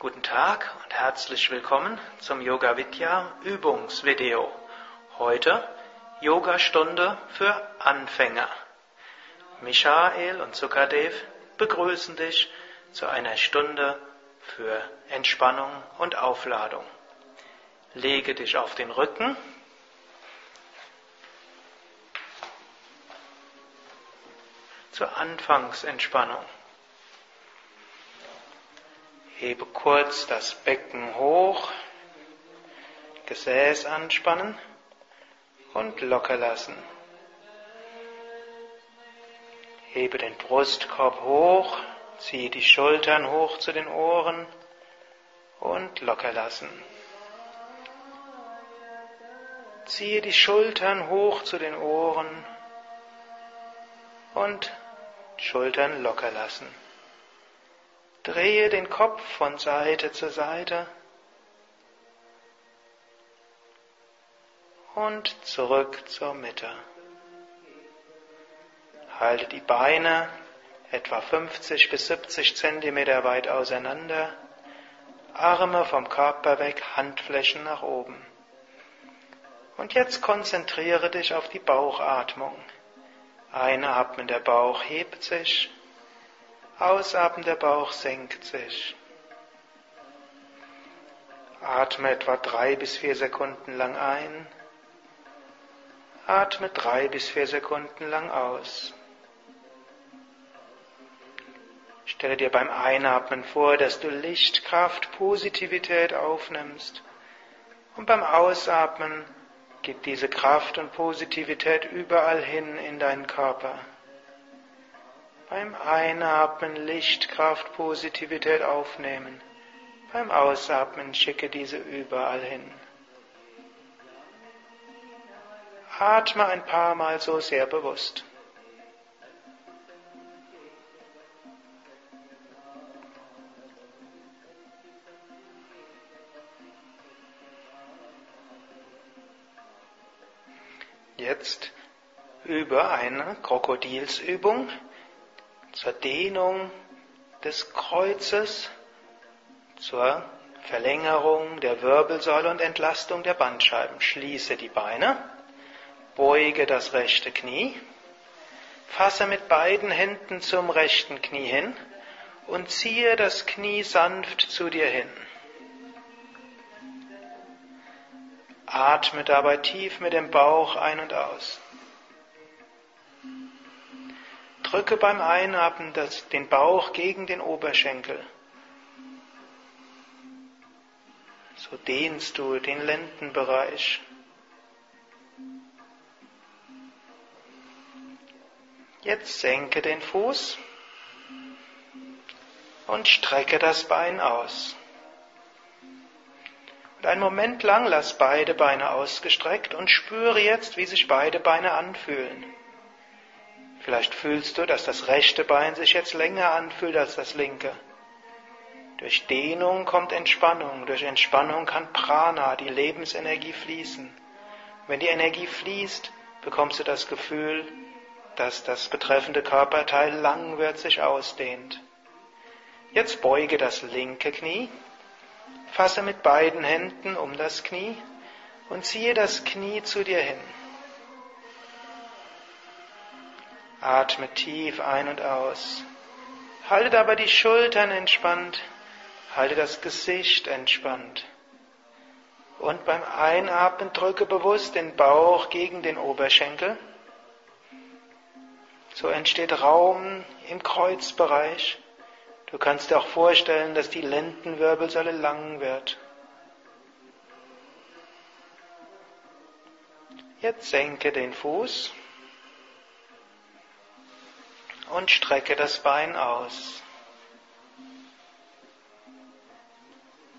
Guten Tag und herzlich willkommen zum Yoga Vidya Übungsvideo. Heute Yogastunde für Anfänger. Michael und Sukadev begrüßen dich zu einer Stunde für Entspannung und Aufladung. Lege dich auf den Rücken. Zur Anfangsentspannung. Hebe kurz das Becken hoch, Gesäß anspannen und locker lassen. Hebe den Brustkorb hoch, ziehe die Schultern hoch zu den Ohren und locker lassen. Ziehe die Schultern hoch zu den Ohren und Schultern locker lassen. Drehe den Kopf von Seite zu Seite und zurück zur Mitte. Halte die Beine etwa 50 bis 70 Zentimeter weit auseinander, Arme vom Körper weg, Handflächen nach oben. Und jetzt konzentriere dich auf die Bauchatmung. Einatmen, der Bauch hebt sich. Ausatmen, der Bauch senkt sich. Atme etwa drei bis vier Sekunden lang ein. Atme drei bis vier Sekunden lang aus. Stelle dir beim Einatmen vor, dass du Licht, Kraft, Positivität aufnimmst. Und beim Ausatmen gib diese Kraft und Positivität überall hin in deinen Körper. Beim Einatmen Licht, Kraft, Positivität aufnehmen. Beim Ausatmen schicke diese überall hin. Atme ein paar Mal so sehr bewusst. Jetzt über eine Krokodilsübung zur Dehnung des Kreuzes, zur Verlängerung der Wirbelsäule und Entlastung der Bandscheiben. Schließe die Beine, beuge das rechte Knie, fasse mit beiden Händen zum rechten Knie hin und ziehe das Knie sanft zu dir hin. Atme dabei tief mit dem Bauch ein und aus. Drücke beim Einatmen das, den Bauch gegen den Oberschenkel. So dehnst du den Lendenbereich. Jetzt senke den Fuß und strecke das Bein aus. Und einen Moment lang lass beide Beine ausgestreckt und spüre jetzt, wie sich beide Beine anfühlen. Vielleicht fühlst du, dass das rechte Bein sich jetzt länger anfühlt als das linke. Durch Dehnung kommt Entspannung, durch Entspannung kann Prana, die Lebensenergie, fließen. Wenn die Energie fließt, bekommst du das Gefühl, dass das betreffende Körperteil lang wird, sich ausdehnt. Jetzt beuge das linke Knie, fasse mit beiden Händen um das Knie und ziehe das Knie zu dir hin. Atme tief ein und aus. Halte dabei die Schultern entspannt. Halte das Gesicht entspannt. Und beim Einatmen drücke bewusst den Bauch gegen den Oberschenkel. So entsteht Raum im Kreuzbereich. Du kannst dir auch vorstellen, dass die Lendenwirbelsäule lang wird. Jetzt senke den Fuß und strecke das Bein aus.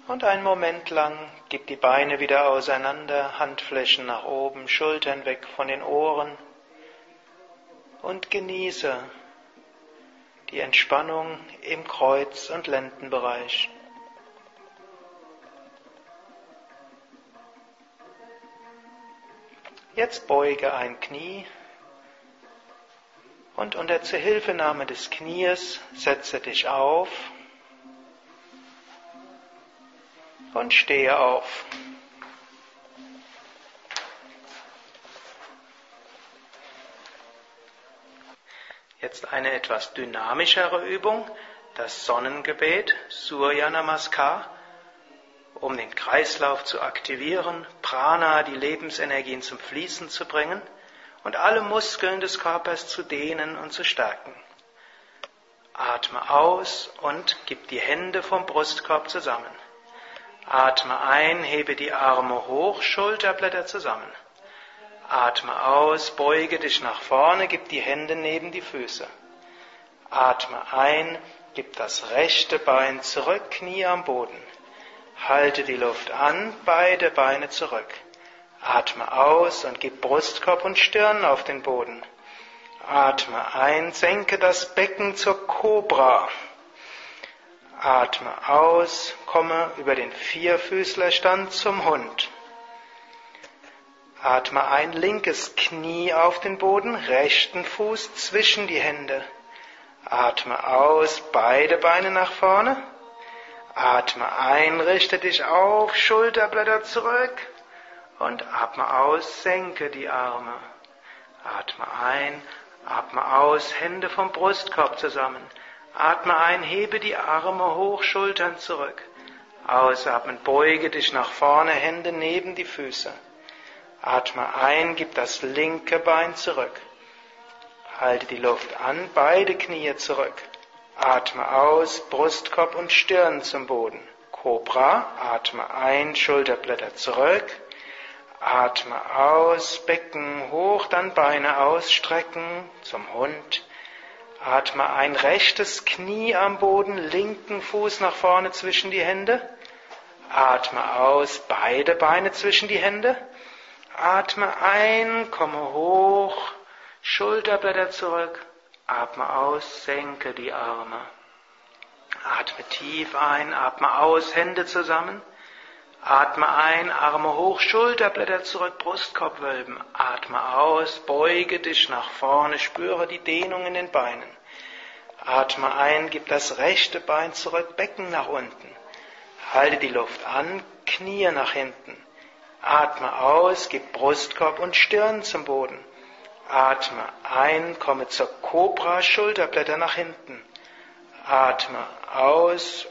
Und einen Moment lang gib die Beine wieder auseinander, Handflächen nach oben, Schultern weg von den Ohren und genieße die Entspannung im Kreuz- und Lendenbereich. Jetzt beuge ein Knie und unter Zuhilfenahme des Knies setze dich auf und stehe auf. Jetzt eine etwas dynamischere Übung, das Sonnengebet, Surya Namaskar, um den Kreislauf zu aktivieren, Prana, die Lebensenergien zum Fließen zu bringen und alle Muskeln des Körpers zu dehnen und zu stärken. Atme aus und gib die Hände vom Brustkorb zusammen. Atme ein, hebe die Arme hoch, Schulterblätter zusammen. Atme aus, beuge dich nach vorne, gib die Hände neben die Füße. Atme ein, gib das rechte Bein zurück, Knie am Boden. Halte die Luft an, beide Beine zurück. Atme aus und gib Brustkorb und Stirn auf den Boden. Atme ein, senke das Becken zur Kobra. Atme aus, komme über den Vierfüßlerstand zum Hund. Atme ein, linkes Knie auf den Boden, rechten Fuß zwischen die Hände. Atme aus, beide Beine nach vorne. Atme ein, richte dich auf, Schulterblätter zurück und atme aus, senke die Arme. Atme ein, atme aus, Hände vom Brustkorb zusammen. Atme ein, hebe die Arme hoch, Schultern zurück. Ausatmen, beuge dich nach vorne, Hände neben die Füße. Atme ein, gib das linke Bein zurück. Halte die Luft an, beide Knie zurück. Atme aus, Brustkorb und Stirn zum Boden. Cobra, atme ein, Schulterblätter zurück. Atme aus, Becken hoch, dann Beine ausstrecken zum Hund. Atme ein, rechtes Knie am Boden, linken Fuß nach vorne zwischen die Hände. Atme aus, beide Beine zwischen die Hände. Atme ein, komme hoch, Schulterblätter zurück. Atme aus, senke die Arme. Atme tief ein, atme aus, Hände zusammen. Atme ein, Arme hoch, Schulterblätter zurück, Brustkorb wölben. Atme aus, beuge dich nach vorne, spüre die Dehnung in den Beinen. Atme ein, gib das rechte Bein zurück, Becken nach unten. Halte die Luft an, Knie nach hinten. Atme aus, gib Brustkorb und Stirn zum Boden. Atme ein, komme zur Cobra, Schulterblätter nach hinten. Atme aus,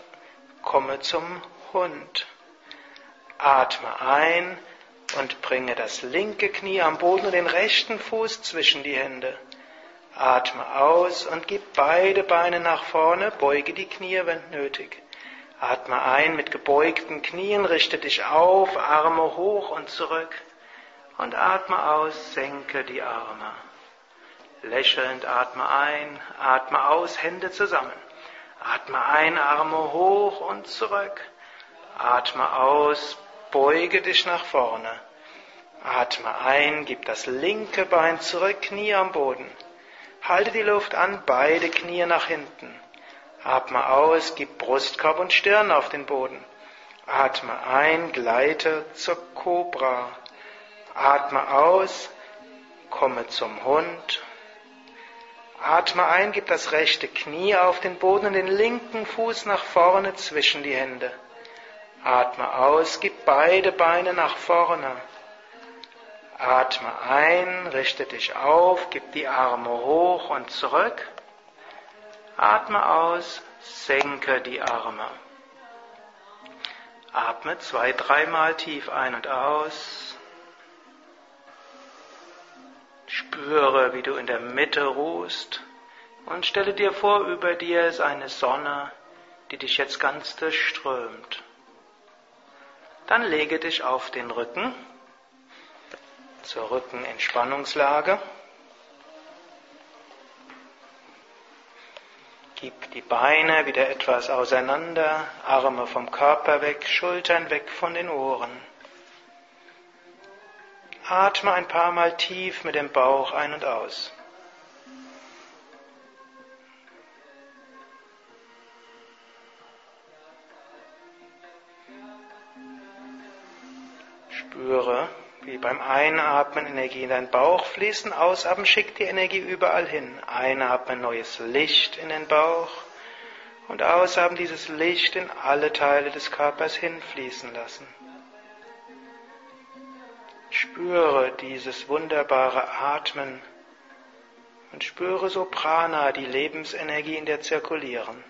komme zum Hund. Atme ein und bringe das linke Knie am Boden und den rechten Fuß zwischen die Hände. Atme aus und gib beide Beine nach vorne, beuge die Knie, wenn nötig. Atme ein mit gebeugten Knien, richte dich auf, Arme hoch und zurück. Und atme aus, senke die Arme. Lächelnd atme ein, atme aus, Hände zusammen. Atme ein, Arme hoch und zurück. Atme aus, beuge dich nach vorne. Atme ein, gib das linke Bein zurück, Knie am Boden. Halte die Luft an, beide Knie nach hinten. Atme aus, gib Brustkorb und Stirn auf den Boden. Atme ein, gleite zur Kobra. Atme aus, komme zum Hund. Atme ein, gib das rechte Knie auf den Boden und den linken Fuß nach vorne zwischen die Hände. Atme aus, gib beide Beine nach vorne. Atme ein, richte dich auf, gib die Arme hoch und zurück. Atme aus, senke die Arme. Atme zwei, dreimal tief ein und aus. Spüre, wie du in der Mitte ruhst und stelle dir vor, über dir ist eine Sonne, die dich jetzt ganz durchströmt. Dann lege dich auf den Rücken zur Rückenentspannungslage. Gib die Beine wieder etwas auseinander, Arme vom Körper weg, Schultern weg von den Ohren. Atme ein paar Mal tief mit dem Bauch ein und aus. Spüre, wie beim Einatmen Energie in deinen Bauch fließen, Ausatmen schickt die Energie überall hin. Einatmen neues Licht in den Bauch Und ausatmen dieses Licht in alle Teile des Körpers hinfließen lassen. Spüre dieses wunderbare Atmen und spüre so Prana, die Lebensenergie in dir zirkulieren.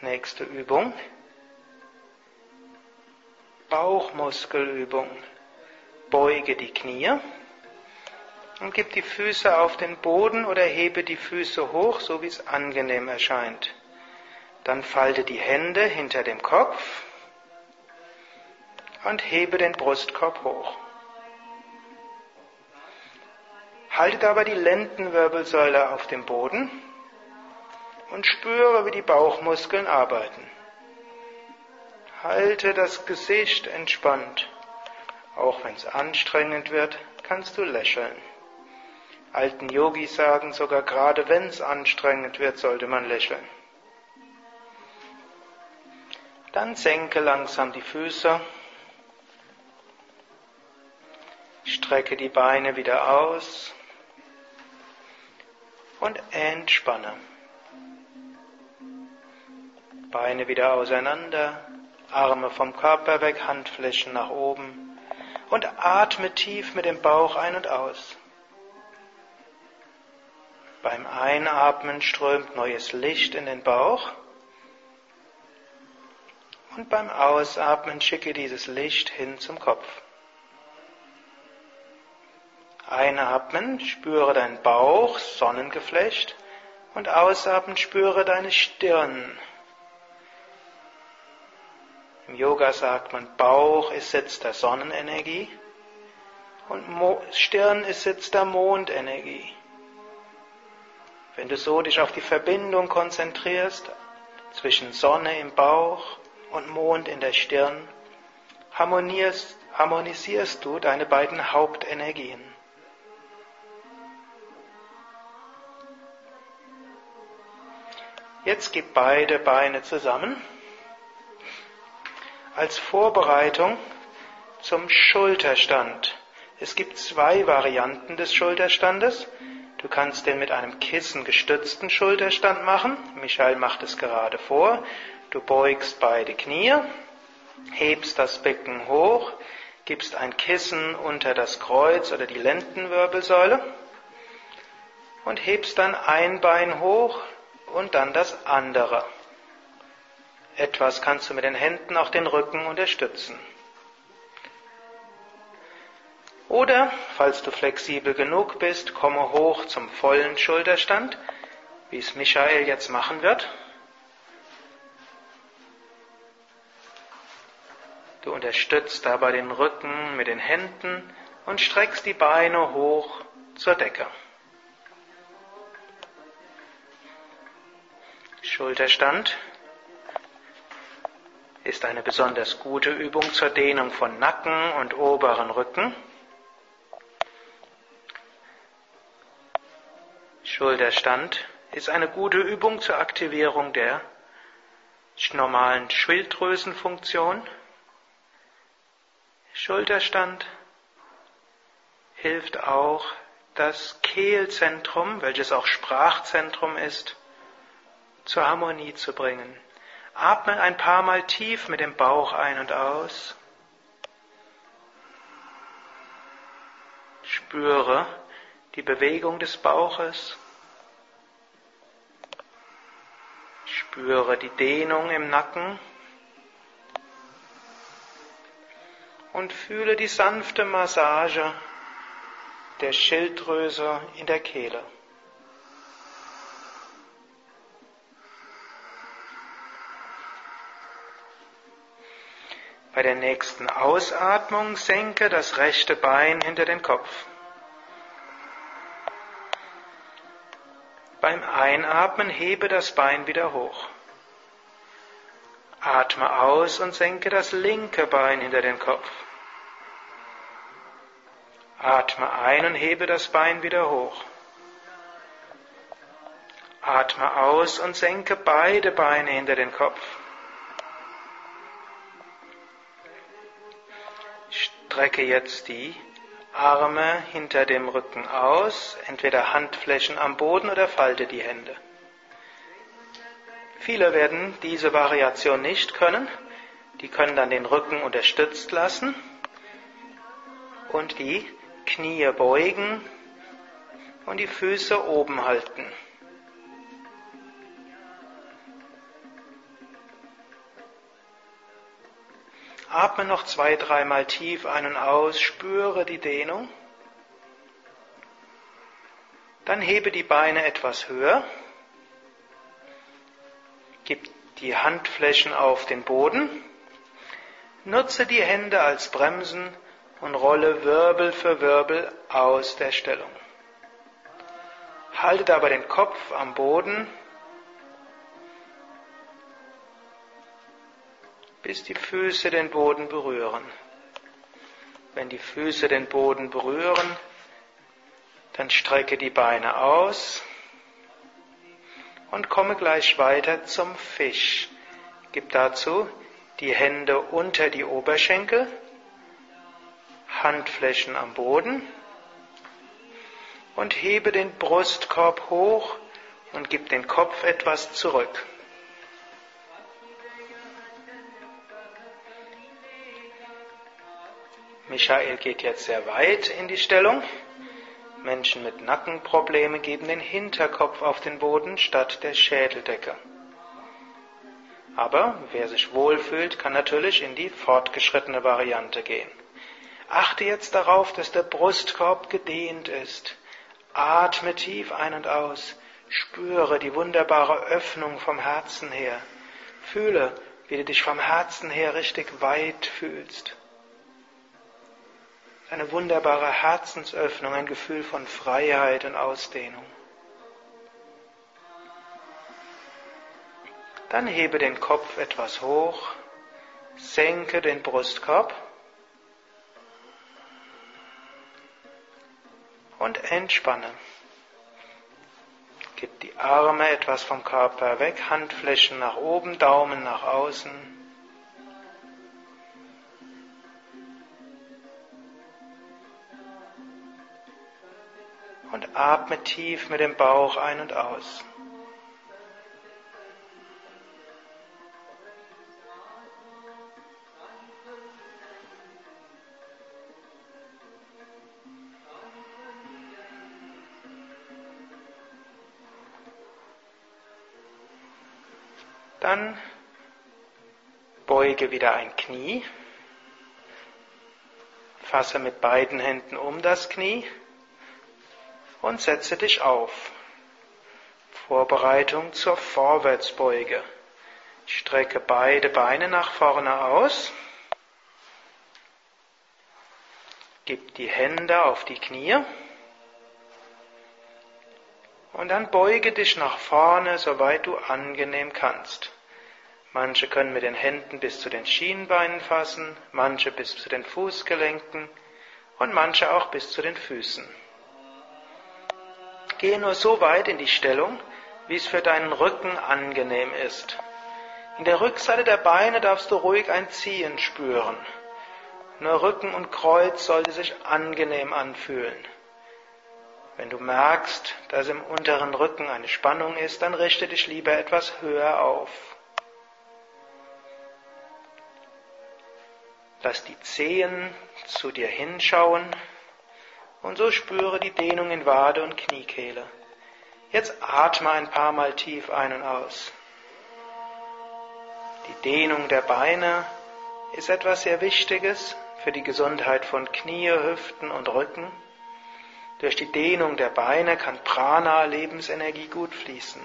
Nächste Übung. Bauchmuskelübung. Beuge die Knie und gib die Füße auf den Boden oder hebe die Füße hoch, so wie es angenehm erscheint. Dann falte die Hände hinter dem Kopf und hebe den Brustkorb hoch. Halte dabei die Lendenwirbelsäule auf dem Boden und spüre, wie die Bauchmuskeln arbeiten. Halte das Gesicht entspannt. Auch wenn es anstrengend wird, kannst du lächeln. Alten Yogis sagen sogar, gerade wenn es anstrengend wird, sollte man lächeln. Dann senke langsam die Füße. Strecke die Beine wieder aus und entspanne. Beine wieder auseinander, Arme vom Körper weg, Handflächen nach oben und atme tief mit dem Bauch ein und aus. Beim Einatmen strömt neues Licht in den Bauch und beim Ausatmen schicke dieses Licht hin zum Kopf. Einatmen, spüre deinen Bauch, Sonnengeflecht und ausatmen, spüre deine Stirn, im Yoga sagt man, Bauch ist Sitz der Sonnenenergie und Stirn ist Sitz der Mondenergie. Wenn du so dich auf die Verbindung konzentrierst zwischen Sonne im Bauch und Mond in der Stirn, harmonisierst du deine beiden Hauptenergien. Jetzt gib beide Beine zusammen als Vorbereitung zum Schulterstand. Es gibt zwei Varianten des Schulterstandes. Du kannst den mit einem Kissen gestützten Schulterstand machen. Michael macht es gerade vor. Du beugst beide Knie, hebst das Becken hoch, gibst ein Kissen unter das Kreuz oder die Lendenwirbelsäule und hebst dann ein Bein hoch und dann das andere. Etwas kannst du mit den Händen auch den Rücken unterstützen. Oder, falls du flexibel genug bist, komme hoch zum vollen Schulterstand, wie es Michael jetzt machen wird. Du unterstützt dabei den Rücken mit den Händen und streckst die Beine hoch zur Decke. Schulterstand ist eine besonders gute Übung zur Dehnung von Nacken und oberen Rücken. Schulterstand ist eine gute Übung zur Aktivierung der normalen Schilddrüsenfunktion. Schulterstand hilft auch, das Kehlzentrum, welches auch Sprachzentrum ist, zur Harmonie zu bringen. Atme ein paar Mal tief mit dem Bauch ein und aus. Spüre die Bewegung des Bauches. Spüre die Dehnung im Nacken. Und fühle die sanfte Massage der Schilddrüse in der Kehle. Bei der nächsten Ausatmung senke das rechte Bein hinter den Kopf. Beim Einatmen hebe das Bein wieder hoch. Atme aus und senke das linke Bein hinter den Kopf. Atme ein und hebe das Bein wieder hoch. Atme aus und senke beide Beine hinter den Kopf. Strecke jetzt die Arme hinter dem Rücken aus, entweder Handflächen am Boden oder falte die Hände. Viele werden diese Variation nicht können. Die können dann den Rücken unterstützt lassen und die Knie beugen und die Füße oben halten. Atme noch zwei, dreimal tief ein und aus, spüre die Dehnung. Dann hebe die Beine etwas höher. Gib die Handflächen auf den Boden. Nutze die Hände als Bremsen und rolle Wirbel für Wirbel aus der Stellung. Halte dabei den Kopf am Boden bis die Füße den Boden berühren. Wenn die Füße den Boden berühren, dann strecke die Beine aus und komme gleich weiter zum Fisch. Gib dazu die Hände unter die Oberschenkel, Handflächen am Boden und hebe den Brustkorb hoch und gib den Kopf etwas zurück. Michael geht jetzt sehr weit in die Stellung. Menschen mit Nackenproblemen geben den Hinterkopf auf den Boden statt der Schädeldecke. Aber wer sich wohlfühlt, kann natürlich in die fortgeschrittene Variante gehen. Achte jetzt darauf, dass der Brustkorb gedehnt ist. Atme tief ein und aus. Spüre die wunderbare Öffnung vom Herzen her. Fühle, wie du dich vom Herzen her richtig weit fühlst eine wunderbare Herzensöffnung, ein Gefühl von Freiheit und Ausdehnung. Dann hebe den Kopf etwas hoch, senke den Brustkorb und entspanne. Gib die Arme etwas vom Körper weg, Handflächen nach oben, Daumen nach außen. Und atme tief mit dem Bauch ein und aus. Dann beuge wieder ein Knie, fasse mit beiden Händen um das Knie und setze dich auf. Vorbereitung zur Vorwärtsbeuge. Strecke beide Beine nach vorne aus. Gib die Hände auf die Knie. Und dann beuge dich nach vorne, soweit du angenehm kannst. Manche können mit den Händen bis zu den Schienbeinen fassen, manche bis zu den Fußgelenken und manche auch bis zu den Füßen. Gehe nur so weit in die Stellung, wie es für deinen Rücken angenehm ist. In der Rückseite der Beine darfst du ruhig ein Ziehen spüren. Nur Rücken und Kreuz sollte sich angenehm anfühlen. Wenn du merkst, dass im unteren Rücken eine Spannung ist, dann richte dich lieber etwas höher auf. Lass die Zehen zu dir hinschauen und so spüre die Dehnung in Wade und Kniekehle. Jetzt atme ein paar Mal tief ein und aus. Die Dehnung der Beine ist etwas sehr Wichtiges für die Gesundheit von Knie, Hüften und Rücken. Durch die Dehnung der Beine kann Prana, Lebensenergie, gut fließen.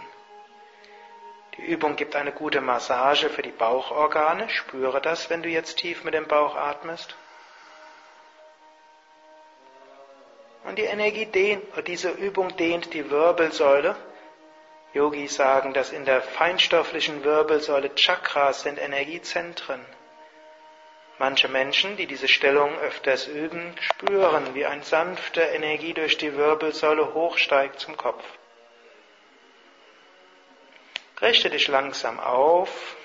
Die Übung gibt eine gute Massage für die Bauchorgane. Spüre das, wenn du jetzt tief mit dem Bauch atmest. Und die Energie dehnt, diese Übung dehnt die Wirbelsäule. Yogis sagen, dass in der feinstofflichen Wirbelsäule Chakras sind Energiezentren. Manche Menschen, die diese Stellung öfters üben, spüren, wie eine sanfte Energie durch die Wirbelsäule hochsteigt zum Kopf. Richte dich langsam auf.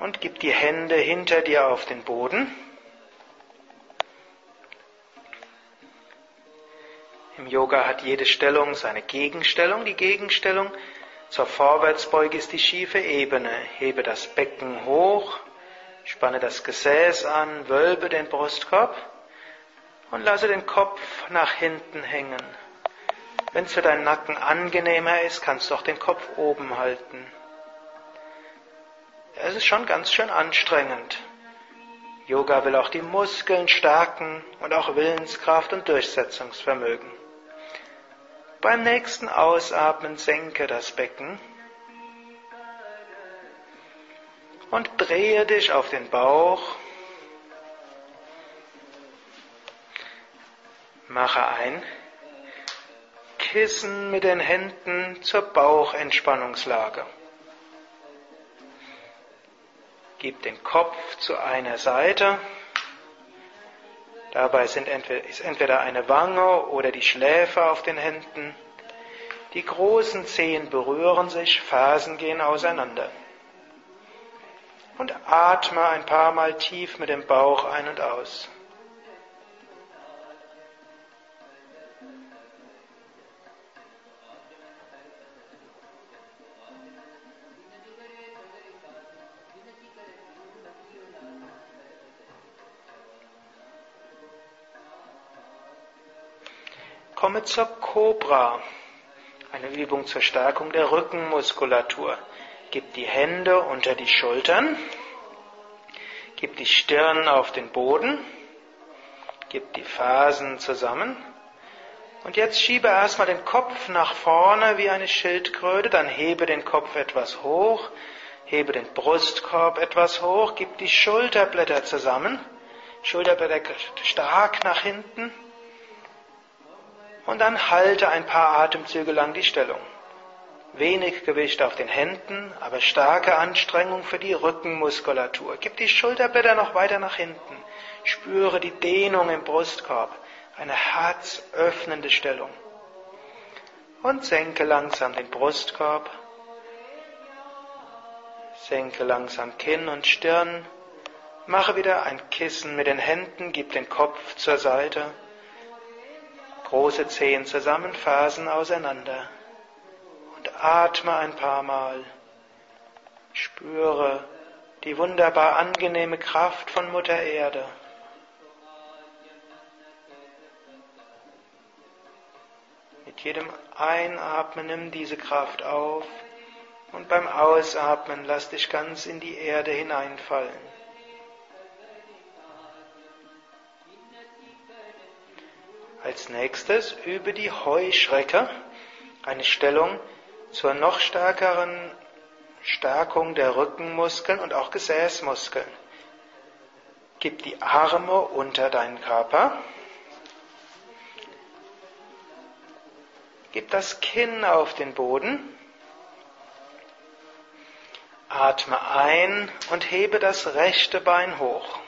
Und gib die Hände hinter dir auf den Boden. Im Yoga hat jede Stellung seine Gegenstellung. Die Gegenstellung zur Vorwärtsbeuge ist die schiefe Ebene. Hebe das Becken hoch, spanne das Gesäß an, wölbe den Brustkorb und lasse den Kopf nach hinten hängen. Wenn es für deinen Nacken angenehmer ist, kannst du auch den Kopf oben halten. Es ist schon ganz schön anstrengend. Yoga will auch die Muskeln stärken und auch Willenskraft und Durchsetzungsvermögen. Beim nächsten Ausatmen senke das Becken und drehe dich auf den Bauch. Mache ein Kissen mit den Händen zur Bauchentspannungslage. Gib den Kopf zu einer Seite. Dabei sind entweder, ist entweder eine Wange oder die Schläfe auf den Händen. Die großen Zehen berühren sich, Fersen gehen auseinander. Und atme ein paar Mal tief mit dem Bauch ein und aus. Komme zur Cobra, eine Übung zur Stärkung der Rückenmuskulatur. Gib die Hände unter die Schultern, gib die Stirn auf den Boden, gib die Fersen zusammen. Und jetzt schiebe erstmal den Kopf nach vorne wie eine Schildkröte, dann hebe den Kopf etwas hoch, hebe den Brustkorb etwas hoch, gib die Schulterblätter zusammen, Schulterblätter stark nach hinten und dann halte ein paar Atemzüge lang die Stellung. Wenig Gewicht auf den Händen, aber starke Anstrengung für die Rückenmuskulatur. Gib die Schulterblätter noch weiter nach hinten. Spüre die Dehnung im Brustkorb. Eine herzöffnende Stellung. Und senke langsam den Brustkorb. Senke langsam Kinn und Stirn. Mache wieder ein Kissen mit den Händen, gib den Kopf zur Seite. Große Zehen zusammen, Fersen auseinander. Und atme ein paar Mal. Spüre die wunderbar angenehme Kraft von Mutter Erde. Mit jedem Einatmen nimm diese Kraft auf und beim Ausatmen lass dich ganz in die Erde hineinfallen. Als nächstes übe die Heuschrecke, eine Stellung zur noch stärkeren Stärkung der Rückenmuskeln und auch Gesäßmuskeln. Gib die Arme unter deinen Körper. Gib das Kinn auf den Boden. Atme ein und hebe das rechte Bein hoch.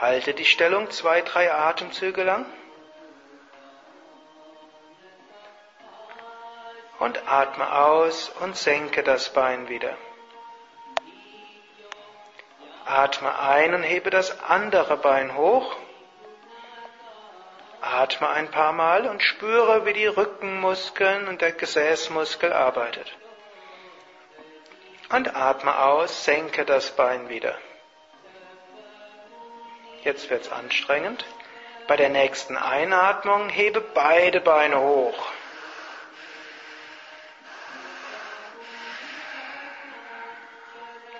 Halte die Stellung zwei, drei Atemzüge lang. Und atme aus und senke das Bein wieder. Atme ein und hebe das andere Bein hoch. Atme ein paar Mal und spüre, wie die Rückenmuskeln und der Gesäßmuskel arbeitet. Und atme aus, senke das Bein wieder. Jetzt wird es anstrengend. Bei der nächsten Einatmung hebe beide Beine hoch.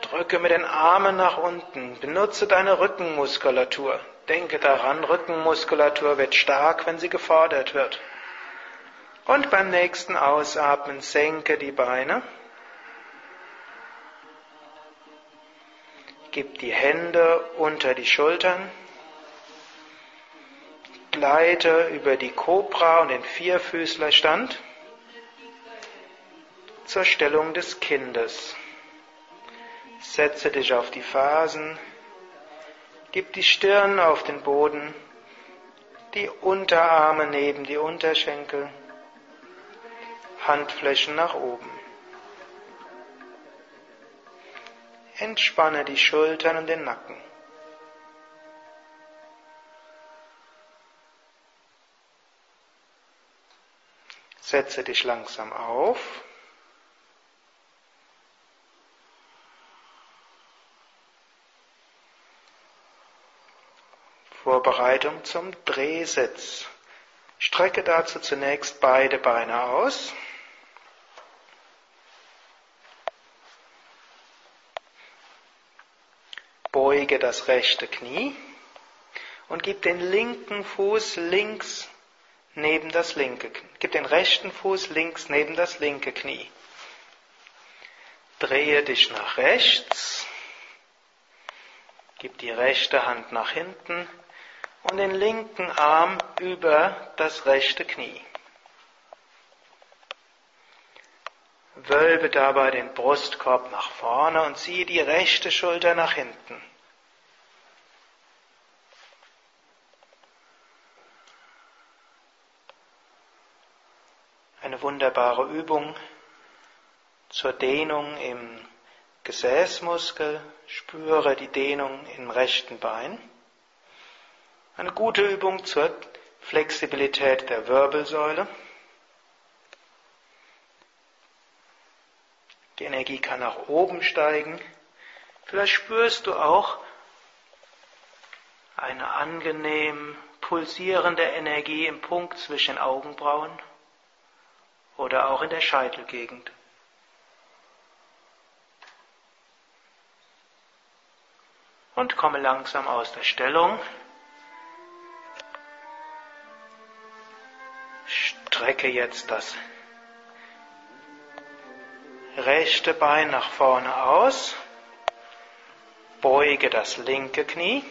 Drücke mit den Armen nach unten. Benutze deine Rückenmuskulatur. Denke daran, Rückenmuskulatur wird stark, wenn sie gefordert wird. Und beim nächsten Ausatmen senke die Beine. Gib die Hände unter die Schultern. Gleite über die Kobra und den Vierfüßlerstand zur Stellung des Kindes. Setze dich auf die Fasen. Gib die Stirn auf den Boden. Die Unterarme neben die Unterschenkel. Handflächen nach oben. Entspanne die Schultern und den Nacken. Setze dich langsam auf. Vorbereitung zum Drehsitz. Strecke dazu zunächst beide Beine aus. Beuge das rechte Knie und gib den linken Fuß links neben das linke Knie. Gib den rechten Fuß links neben das linke Knie. Drehe dich nach rechts. Gib die rechte Hand nach hinten und den linken Arm über das rechte Knie. Wölbe dabei den Brustkorb nach vorne und ziehe die rechte Schulter nach hinten. Eine wunderbare Übung zur Dehnung im Gesäßmuskel. Spüre die Dehnung im rechten Bein. Eine gute Übung zur Flexibilität der Wirbelsäule. Die Energie kann nach oben steigen. Vielleicht spürst du auch eine angenehm pulsierende Energie im Punkt zwischen Augenbrauen oder auch in der Scheitelgegend. Und komme langsam aus der Stellung. Strecke jetzt das rechte Bein nach vorne aus. Beuge das linke Knie.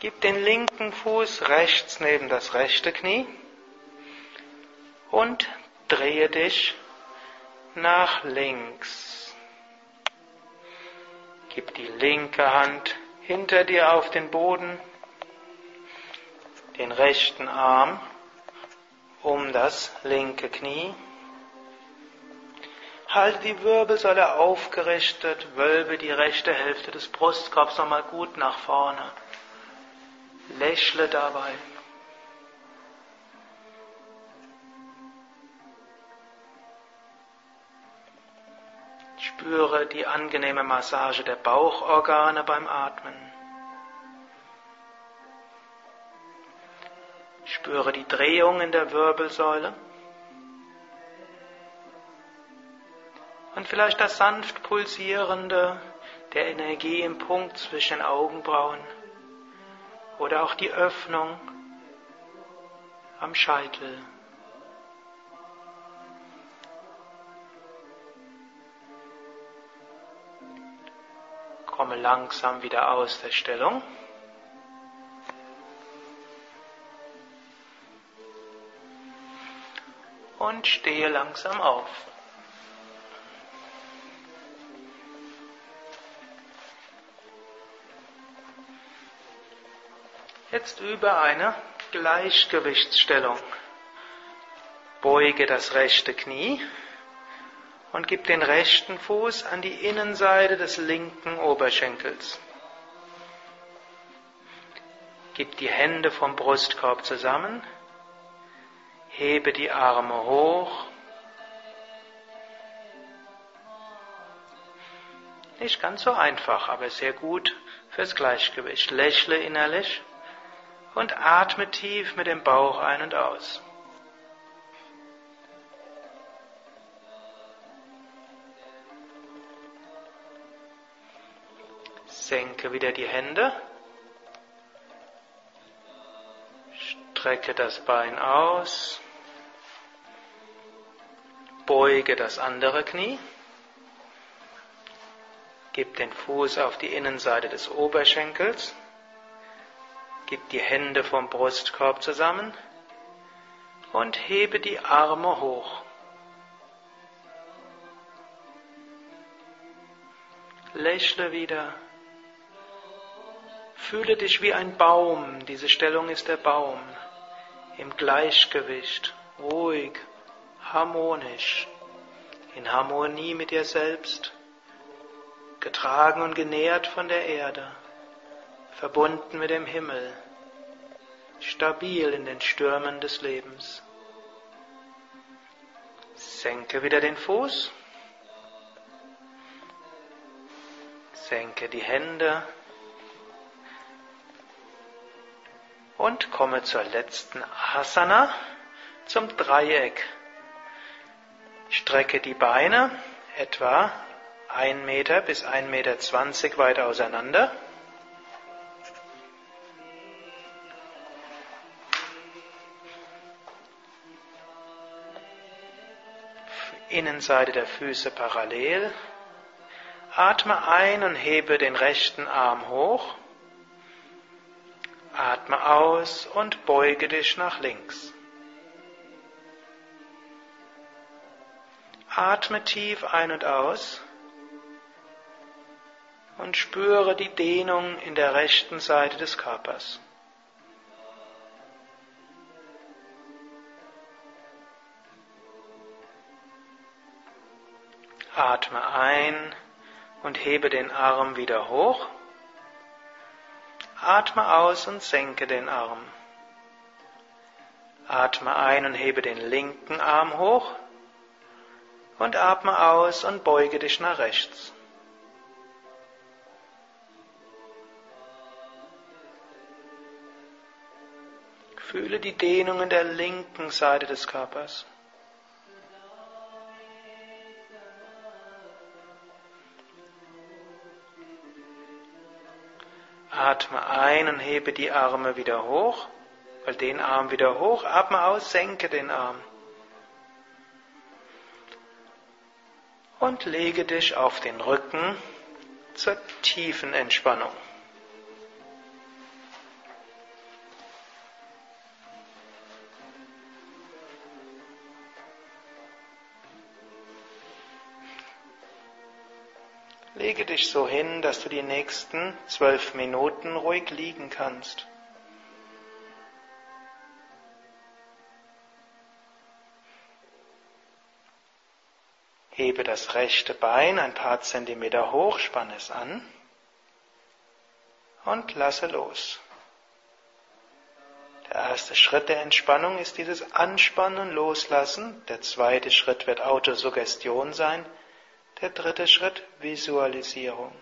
Gib den linken Fuß rechts neben das rechte Knie und drehe dich nach links. Gib die linke Hand hinter dir auf den Boden, den rechten Arm um das linke Knie. Halte die Wirbelsäule aufgerichtet, wölbe die rechte Hälfte des Brustkorbs nochmal gut nach vorne. Lächle dabei. Spüre die angenehme Massage der Bauchorgane beim Atmen. Spüre die Drehung in der Wirbelsäule. Und vielleicht das sanft pulsierende der Energie im Punkt zwischen Augenbrauen oder auch die Öffnung am Scheitel. Komme langsam wieder aus der Stellung. und stehe langsam auf. Jetzt übe eine Gleichgewichtsstellung. Beuge das rechte Knie und gib den rechten Fuß an die Innenseite des linken Oberschenkels. Gib die Hände vom Brustkorb zusammen Hebe die Arme hoch. Nicht ganz so einfach, aber sehr gut fürs Gleichgewicht. Lächle innerlich und atme tief mit dem Bauch ein und aus. Senke wieder die Hände. Strecke das Bein aus. Beuge das andere Knie. Gib den Fuß auf die Innenseite des Oberschenkels. Gib die Hände vom Brustkorb zusammen und hebe die Arme hoch. Lächle wieder. Fühle dich wie ein Baum. Diese Stellung ist der Baum. Im Gleichgewicht, ruhig. Harmonisch, in Harmonie mit dir selbst, getragen und genährt von der Erde, verbunden mit dem Himmel, stabil in den Stürmen des Lebens. Senke wieder den Fuß, senke die Hände und komme zur letzten Asana, zum Dreieck. Strecke die Beine etwa 1 Meter bis 1,20 Meter weit auseinander. Innenseite der Füße parallel. Atme ein und hebe den rechten Arm hoch. Atme aus und beuge dich nach links. Atme tief ein und aus und spüre die Dehnung in der rechten Seite des Körpers. Atme ein und hebe den Arm wieder hoch. Atme aus und senke den Arm. Atme ein und hebe den linken Arm hoch und atme aus und beuge dich nach rechts. Fühle die Dehnung in der linken Seite des Körpers. Atme ein und hebe die Arme wieder hoch, weil den Arm wieder hoch, atme aus, senke den Arm. und lege dich auf den Rücken zur tiefen Entspannung. Lege dich so hin, dass du die nächsten zwölf Minuten ruhig liegen kannst. Hebe das rechte Bein ein paar Zentimeter hoch, spanne es an und lasse los. Der erste Schritt der Entspannung ist dieses Anspannen, Loslassen. Der zweite Schritt wird Autosuggestion sein. Der dritte Schritt Visualisierung.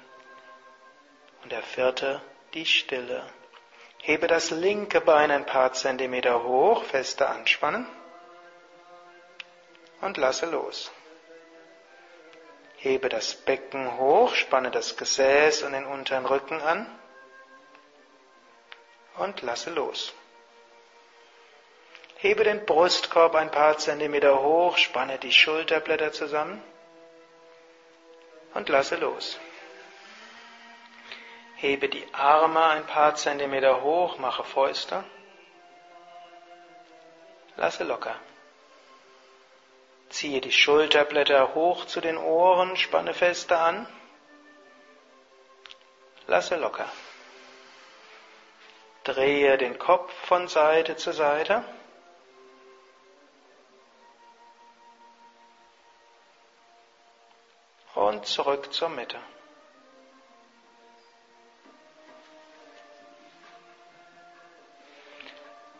Und der vierte die Stille. Hebe das linke Bein ein paar Zentimeter hoch, feste anspannen und lasse los. Hebe das Becken hoch, spanne das Gesäß und den unteren Rücken an und lasse los. Hebe den Brustkorb ein paar Zentimeter hoch, spanne die Schulterblätter zusammen und lasse los. Hebe die Arme ein paar Zentimeter hoch, mache Fäuste. Lasse locker. Ziehe die Schulterblätter hoch zu den Ohren, spanne feste an. Lasse locker. Drehe den Kopf von Seite zu Seite. Und zurück zur Mitte.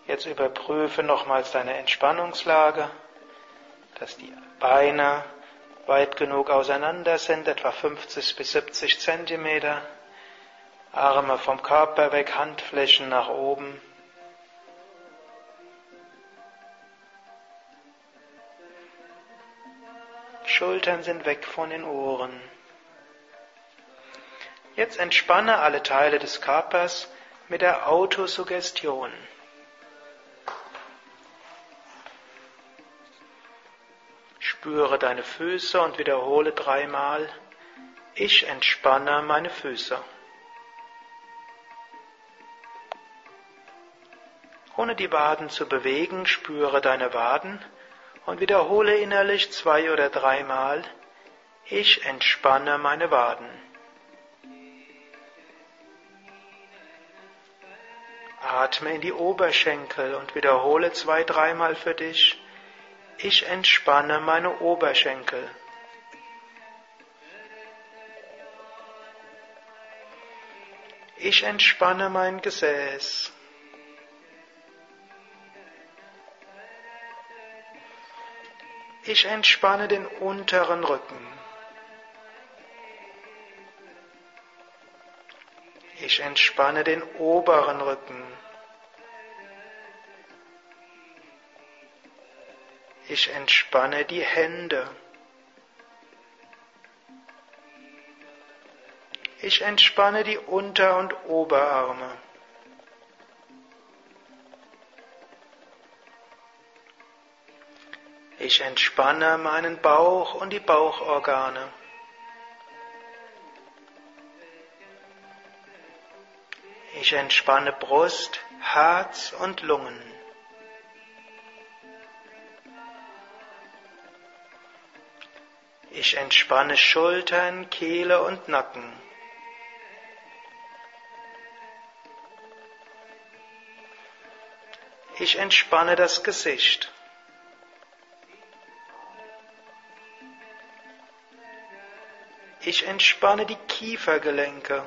Jetzt überprüfe nochmals deine Entspannungslage dass die Beine weit genug auseinander sind, etwa 50 bis 70 Zentimeter. Arme vom Körper weg, Handflächen nach oben. Schultern sind weg von den Ohren. Jetzt entspanne alle Teile des Körpers mit der Autosuggestion. Spüre deine Füße und wiederhole dreimal, ich entspanne meine Füße. Ohne die Waden zu bewegen, spüre deine Waden und wiederhole innerlich zwei oder dreimal, ich entspanne meine Waden. Atme in die Oberschenkel und wiederhole zwei, dreimal für dich, ich entspanne meine Oberschenkel. Ich entspanne mein Gesäß. Ich entspanne den unteren Rücken. Ich entspanne den oberen Rücken. Ich entspanne die Hände. Ich entspanne die Unter- und Oberarme. Ich entspanne meinen Bauch und die Bauchorgane. Ich entspanne Brust, Herz und Lungen. Ich entspanne Schultern, Kehle und Nacken. Ich entspanne das Gesicht. Ich entspanne die Kiefergelenke.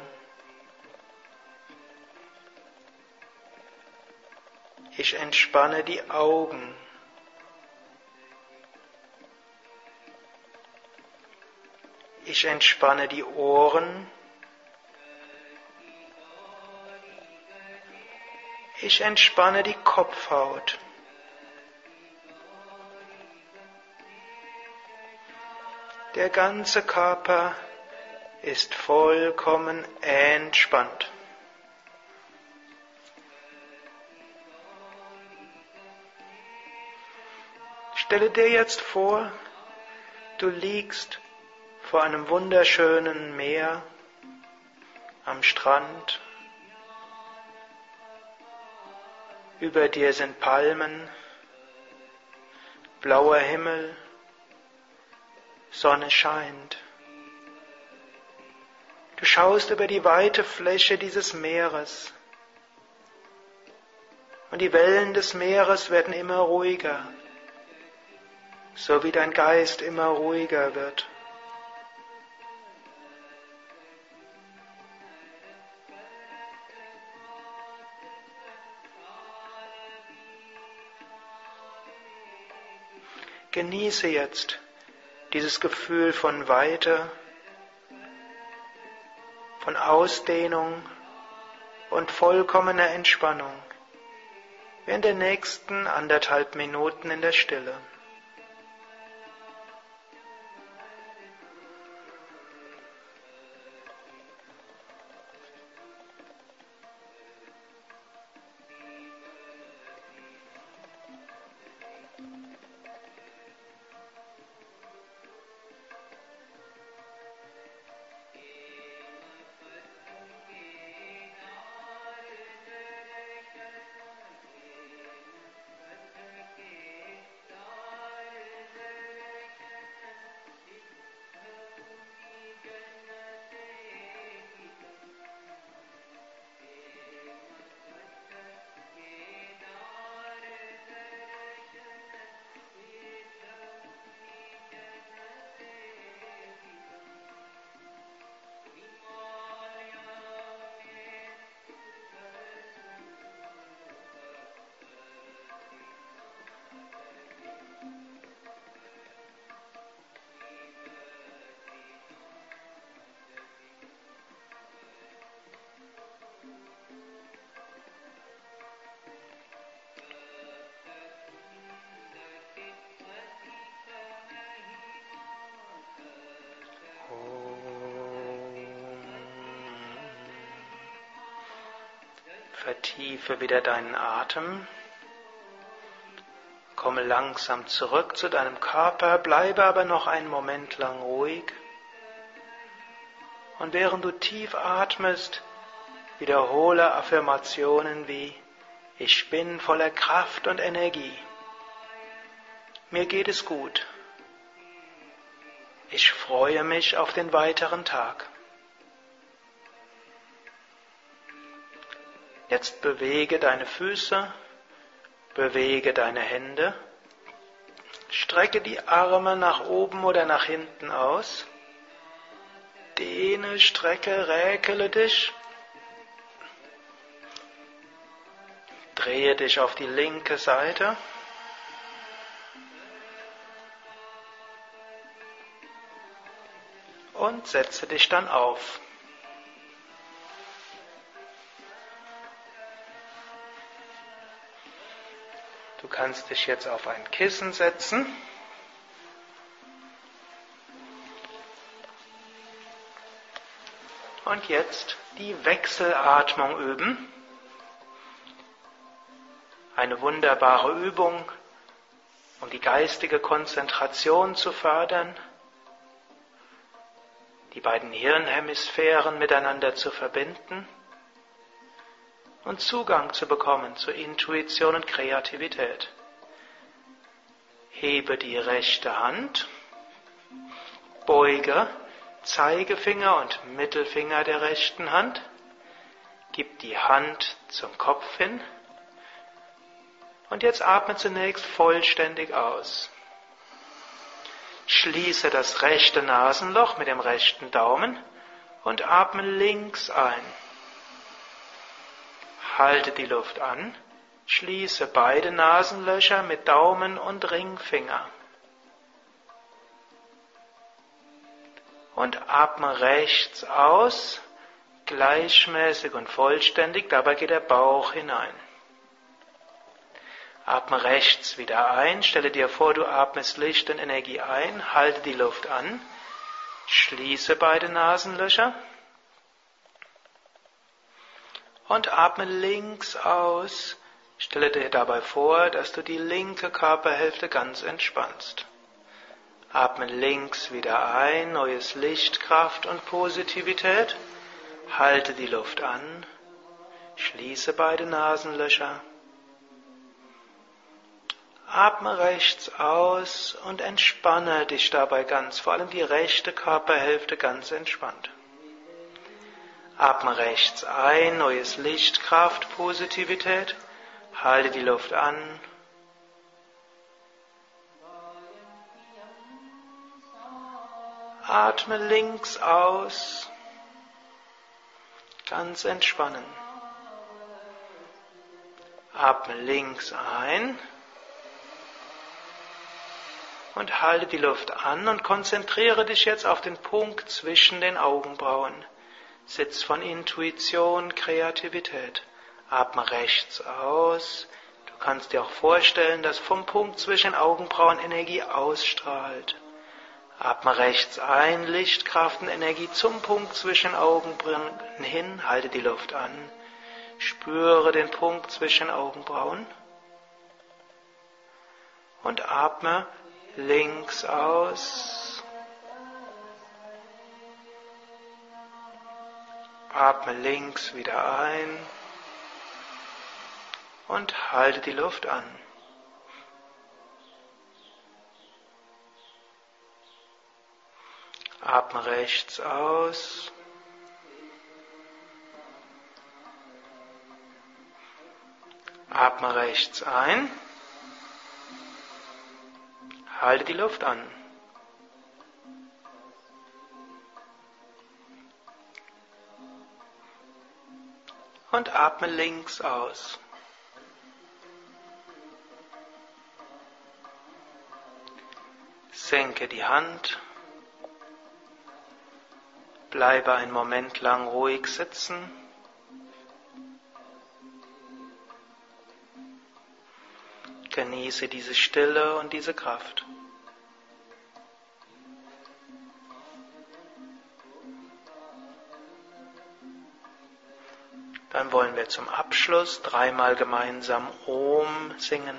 Ich entspanne die Augen. Ich entspanne die Ohren. Ich entspanne die Kopfhaut. Der ganze Körper ist vollkommen entspannt. Stelle dir jetzt vor, du liegst vor einem wunderschönen Meer am Strand. Über dir sind Palmen, blauer Himmel, Sonne scheint. Du schaust über die weite Fläche dieses Meeres und die Wellen des Meeres werden immer ruhiger so wie dein Geist immer ruhiger wird. Genieße jetzt dieses Gefühl von Weite, von Ausdehnung und vollkommener Entspannung während der nächsten anderthalb Minuten in der Stille. Vertiefe wieder deinen Atem. Komme langsam zurück zu deinem Körper, bleibe aber noch einen Moment lang ruhig. Und während du tief atmest, wiederhole Affirmationen wie Ich bin voller Kraft und Energie. Mir geht es gut. Ich freue mich auf den weiteren Tag. Jetzt bewege deine Füße, bewege deine Hände, strecke die Arme nach oben oder nach hinten aus, dehne, strecke, räkele dich, drehe dich auf die linke Seite. Und setze dich dann auf. Kannst dich jetzt auf ein Kissen setzen. Und jetzt die Wechselatmung üben. Eine wunderbare Übung, um die geistige Konzentration zu fördern, die beiden Hirnhemisphären miteinander zu verbinden und Zugang zu bekommen zu Intuition und Kreativität. Hebe die rechte Hand, beuge Zeigefinger und Mittelfinger der rechten Hand, gib die Hand zum Kopf hin und jetzt atme zunächst vollständig aus. Schließe das rechte Nasenloch mit dem rechten Daumen und atme links ein. Halte die Luft an, schließe beide Nasenlöcher mit Daumen und Ringfinger. Und atme rechts aus, gleichmäßig und vollständig, dabei geht der Bauch hinein. Atme rechts wieder ein, stelle dir vor, du atmest Licht und Energie ein, halte die Luft an, schließe beide Nasenlöcher und atme links aus. Stelle dir dabei vor, dass du die linke Körperhälfte ganz entspannst. Atme links wieder ein, neues Licht, Kraft und Positivität. Halte die Luft an. Schließe beide Nasenlöcher. Atme rechts aus und entspanne dich dabei ganz, vor allem die rechte Körperhälfte ganz entspannt. Atme rechts ein, neues Licht, Kraft, Positivität. Halte die Luft an. Atme links aus. Ganz entspannen. Atme links ein. Und halte die Luft an und konzentriere dich jetzt auf den Punkt zwischen den Augenbrauen. Sitz von Intuition, Kreativität. Atme rechts aus. Du kannst dir auch vorstellen, dass vom Punkt zwischen Augenbrauen Energie ausstrahlt. Atme rechts ein, Licht, Kraft und Energie zum Punkt zwischen Augenbrauen hin. Halte die Luft an. Spüre den Punkt zwischen Augenbrauen. Und atme links aus. Atme links wieder ein und halte die Luft an. Atme rechts aus. Atme rechts ein. Halte die Luft an. Und atme links aus. Senke die Hand. Bleibe einen Moment lang ruhig sitzen. Genieße diese Stille und diese Kraft. Dann wollen wir zum Abschluss dreimal gemeinsam Om singen,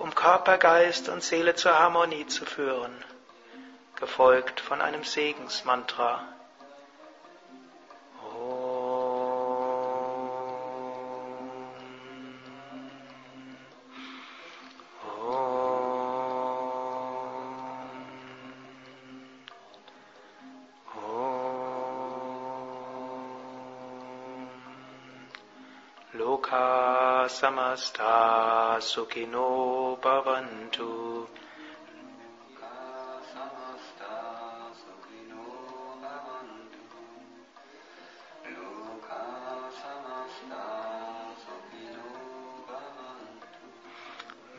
um Körper, Geist und Seele zur Harmonie zu führen, gefolgt von einem Segensmantra. Sukino bhavantu.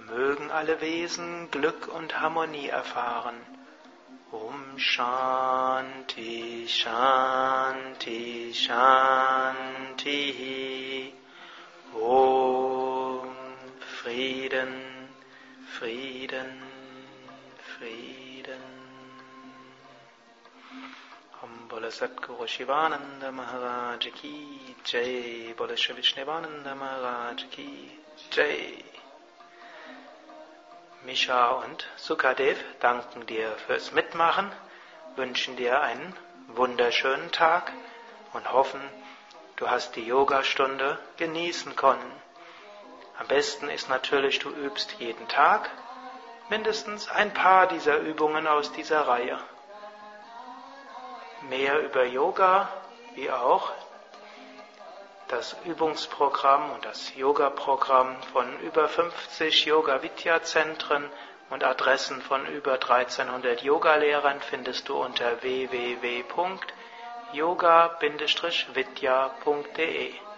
mögen alle Wesen Glück und Harmonie erfahren. Om Shanti Shanti Shanti Frieden Frieden Frieden. Om Bola Satguru Shivananda Maharaj Ki Jai. Bola Vishnevananda Maharaj Ki Jai. Misha und Sukadev danken dir fürs Mitmachen, wünschen dir einen wunderschönen Tag und hoffen, du hast die Yogastunde genießen können. Am besten ist natürlich, du übst jeden Tag mindestens ein paar dieser Übungen aus dieser Reihe. Mehr über Yoga, wie auch das Übungsprogramm und das Yoga-Programm von über 50 Yoga-Vidya-Zentren und Adressen von über 1300 Yogalehrern findest du unter www.yoga-vidya.de.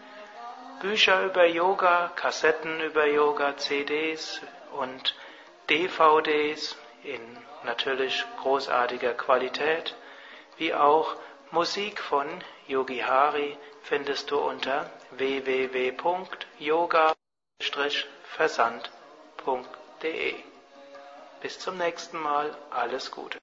Bücher über Yoga, Kassetten über Yoga, CDs und DVDs in natürlich großartiger Qualität, wie auch Musik von Yogi Hari findest du unter www.yoga-versand.de. Bis zum nächsten Mal, alles Gute.